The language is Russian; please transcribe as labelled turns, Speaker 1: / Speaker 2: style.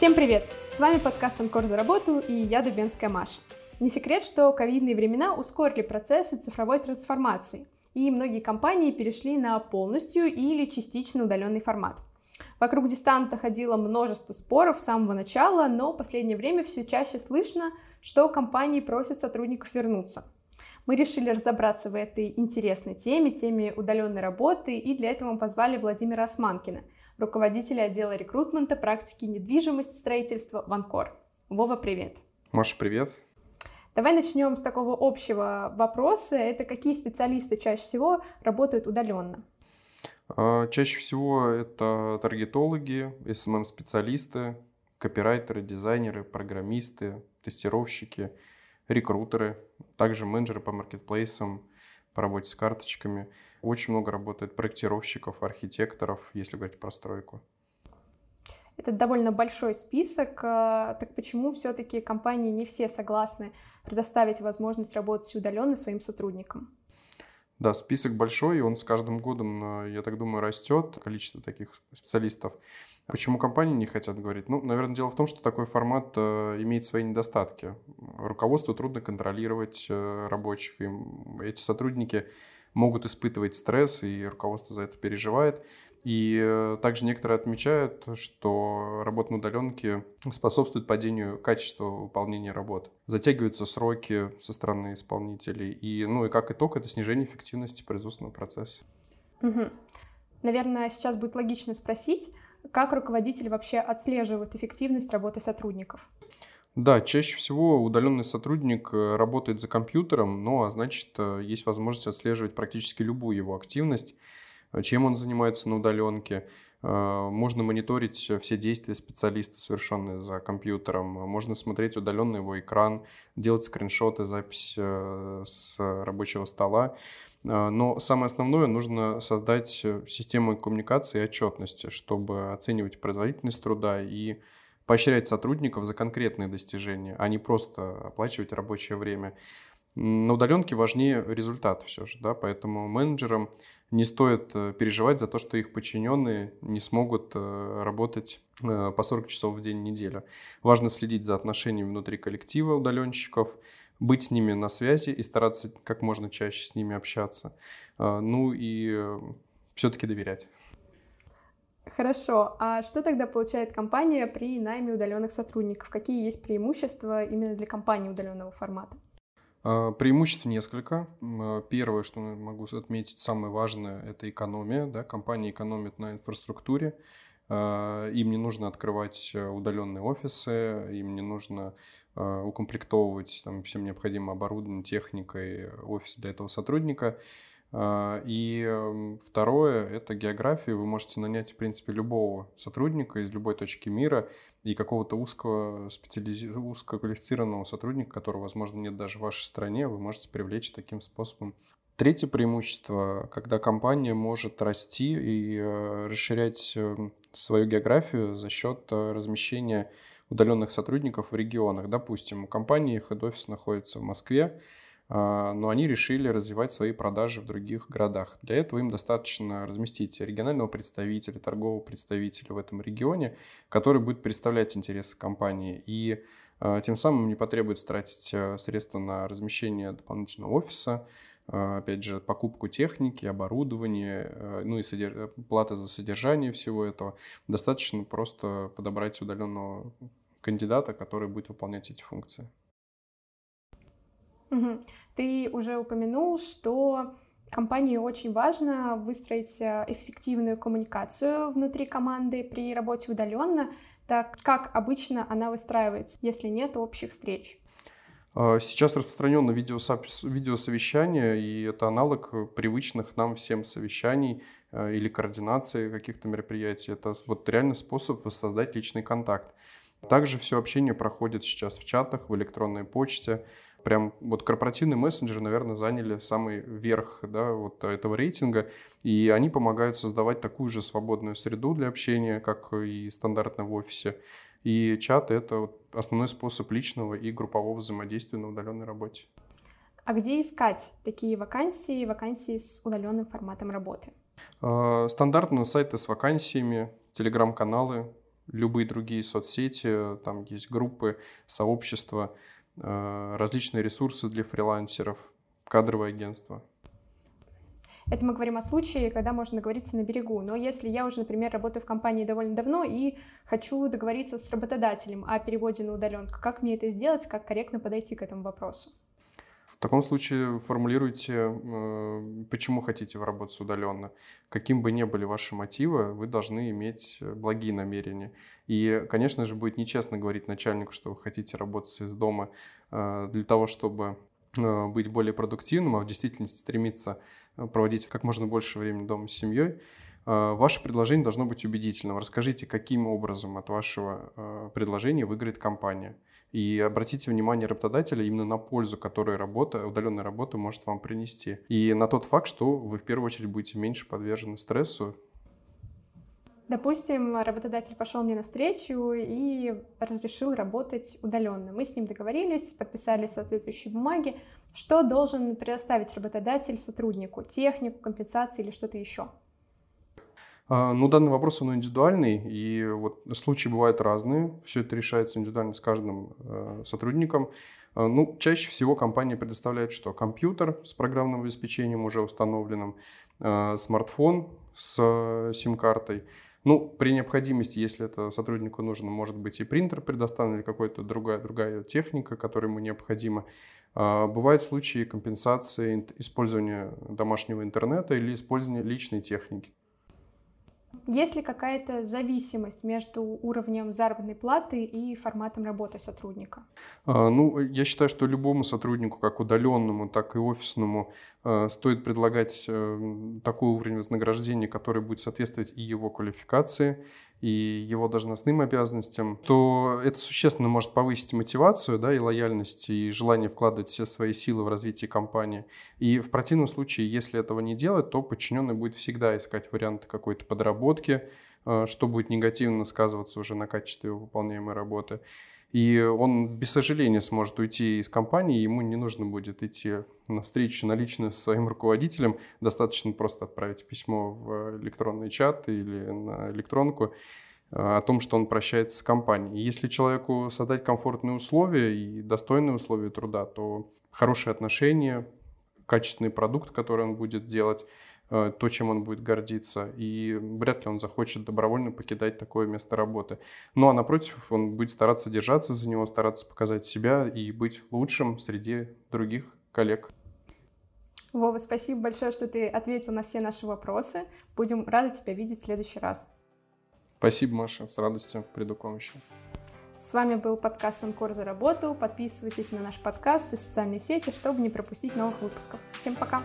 Speaker 1: Всем привет! С вами подкаст «Анкор за работу» и я, Дубенская Маша. Не секрет, что ковидные времена ускорили процессы цифровой трансформации, и многие компании перешли на полностью или частично удаленный формат. Вокруг дистанта ходило множество споров с самого начала, но в последнее время все чаще слышно, что компании просят сотрудников вернуться. Мы решили разобраться в этой интересной теме, теме удаленной работы, и для этого мы позвали Владимира Османкина, руководителя отдела рекрутмента, практики недвижимости, строительства в Анкор. Вова, привет!
Speaker 2: Маша, привет!
Speaker 1: Давай начнем с такого общего вопроса. Это какие специалисты чаще всего работают удаленно?
Speaker 2: А, чаще всего это таргетологи, SMM-специалисты, копирайтеры, дизайнеры, программисты, тестировщики, рекрутеры, также менеджеры по маркетплейсам, по работе с карточками. Очень много работает проектировщиков, архитекторов, если говорить про стройку.
Speaker 1: Это довольно большой список. А, так почему все-таки компании не все согласны предоставить возможность работать удаленно своим сотрудникам?
Speaker 2: Да, список большой, и он с каждым годом, я так думаю, растет, количество таких специалистов. Почему компании не хотят говорить? Ну, наверное, дело в том, что такой формат э, имеет свои недостатки. Руководству трудно контролировать э, рабочих, им эти сотрудники могут испытывать стресс, и руководство за это переживает. И э, также некоторые отмечают, что работа на удаленке способствует падению качества выполнения работ. Затягиваются сроки со стороны исполнителей. И, ну, и как итог, это снижение эффективности производственного процесса.
Speaker 1: Угу. Наверное, сейчас будет логично спросить, как руководители вообще отслеживают эффективность работы сотрудников?
Speaker 2: Да, чаще всего удаленный сотрудник э, работает за компьютером, ну а значит э, есть возможность отслеживать практически любую его активность, чем он занимается на удаленке. Можно мониторить все действия специалиста, совершенные за компьютером. Можно смотреть удаленно его экран, делать скриншоты, запись с рабочего стола. Но самое основное, нужно создать систему коммуникации и отчетности, чтобы оценивать производительность труда и поощрять сотрудников за конкретные достижения, а не просто оплачивать рабочее время. На удаленке важнее результат все же, да, поэтому менеджерам не стоит э, переживать за то, что их подчиненные не смогут э, работать э, по 40 часов в день неделю. Важно следить за отношениями внутри коллектива удаленщиков, быть с ними на связи и стараться как можно чаще с ними общаться. Ну и все-таки доверять.
Speaker 1: Хорошо. А что тогда получает компания при найме удаленных сотрудников? Какие есть преимущества именно для компании удаленного формата?
Speaker 2: А, преимуществ несколько. А, первое, что могу отметить, самое важное, это экономия. Да? Компания экономит на инфраструктуре. А, им не нужно открывать э, удаленные офисы, им не нужно укомплектовывать там, всем необходимым оборудованием, техникой офис для этого сотрудника. А, и второе – это география. Вы можете нанять, в принципе, любого сотрудника из любой точки мира и какого-то узкого, специализ... узкоквалифицированного сотрудника, которого, возможно, нет даже в вашей стране, вы можете привлечь таким способом. Третье преимущество, когда компания может расти и э, расширять эм, свою географию за счет э, размещения удаленных сотрудников в регионах. Допустим, у компании хед-офис находится в Москве, но они решили развивать свои продажи в других городах. Для этого им достаточно разместить регионального представителя, торгового представителя в этом регионе, который будет представлять интересы компании. И а, тем самым не потребуется тратить а, средства на размещение дополнительного офиса, опять же, покупку техники, оборудования, ну и содерж... плата за содержание всего этого. Достаточно просто подобрать удаленного кандидата, который будет выполнять эти функции.
Speaker 1: Угу. Ты уже упомянул, что компании очень важно выстроить э, эффективную коммуникацию внутри команды при работе удаленно. Так как обычно она выстраивается, если нет общих встреч?
Speaker 2: А, сейчас распространено видеосовещание, и это аналог привычных нам всем совещаний э, или координации каких-то мероприятий. Это вот реально способ воссоздать личный контакт. Также все общение проходит сейчас в чатах, в электронной почте. Прям вот корпоративные мессенджеры, наверное, заняли самый верх да, вот этого рейтинга, и они помогают создавать такую же свободную среду для общения, как и стандартно в офисе. И чат — это основной способ личного и группового взаимодействия на удаленной работе.
Speaker 1: А где искать такие вакансии, вакансии с удаленным форматом работы?
Speaker 2: А, стандартные сайты с вакансиями, телеграм-каналы, любые другие соцсети, там есть группы, сообщества, различные ресурсы для фрилансеров, кадровое агентство.
Speaker 1: Это мы говорим о случае, когда можно договориться на берегу. Но если я уже, например, работаю в компании довольно давно и хочу договориться с работодателем о переводе на удаленку, как мне это сделать, как корректно подойти к этому вопросу?
Speaker 2: Таком случае формулируйте, э, почему хотите работать удаленно. Каким бы ни были ваши мотивы, вы должны иметь благие намерения. И, конечно же, будет нечестно говорить начальнику, что вы хотите работать из дома э, для того, чтобы э, быть более продуктивным, а в действительности стремиться проводить как можно больше времени дома с семьей. Ваше предложение должно быть убедительным. Расскажите, каким образом от вашего предложения выиграет компания. И обратите внимание работодателя именно на пользу, которую работа, удаленная работа может вам принести. И на тот факт, что вы в первую очередь будете меньше подвержены стрессу.
Speaker 1: Допустим, работодатель пошел мне навстречу и разрешил работать удаленно. Мы с ним договорились, подписали соответствующие бумаги. Что должен предоставить работодатель сотруднику? Технику, компенсации или что-то еще?
Speaker 2: А, ну, данный вопрос, он индивидуальный, и вот случаи бывают разные, все это решается индивидуально с каждым э, сотрудником. А, ну, чаще всего компания предоставляет что? Компьютер с программным обеспечением уже установленным, э, смартфон с э, сим-картой. Ну, при необходимости, если это сотруднику нужно, может быть и принтер предоставлен, или какая-то другая, другая техника, которая ему необходима. А, бывают случаи компенсации использования домашнего интернета или использования личной техники.
Speaker 1: Есть ли какая-то зависимость между уровнем заработной платы и форматом работы сотрудника?
Speaker 2: А, ну, я считаю, что любому сотруднику, как удаленному, так и офисному, стоит предлагать э, такой уровень вознаграждения, который будет соответствовать и его квалификации, и его должностным обязанностям, то это существенно может повысить мотивацию да, и лояльность, и желание вкладывать все свои силы в развитие компании. И в противном случае, если этого не делать, то подчиненный будет всегда искать варианты какой-то подработки, э, что будет негативно сказываться уже на качестве выполняемой работы. И он без сожаления сможет уйти из компании, ему не нужно будет идти на встречу на лично с своим руководителем, достаточно просто отправить письмо в электронный чат или на электронку э, о том, что он прощается с компанией. Если человеку создать комфортные условия и достойные условия труда, то хорошие отношения, качественный продукт, который он будет делать – то, чем он будет гордиться, и вряд ли он захочет добровольно покидать такое место работы. Ну а напротив, он будет стараться держаться за него, стараться показать себя и быть лучшим среди других коллег.
Speaker 1: Вова, спасибо большое, что ты ответил на все наши вопросы. Будем рады тебя видеть в следующий раз.
Speaker 2: Спасибо, Маша, с радостью приду к вам еще.
Speaker 1: С вами был подкаст «Анкор за работу». Подписывайтесь на наш подкаст и социальные сети, чтобы не пропустить новых выпусков. Всем пока!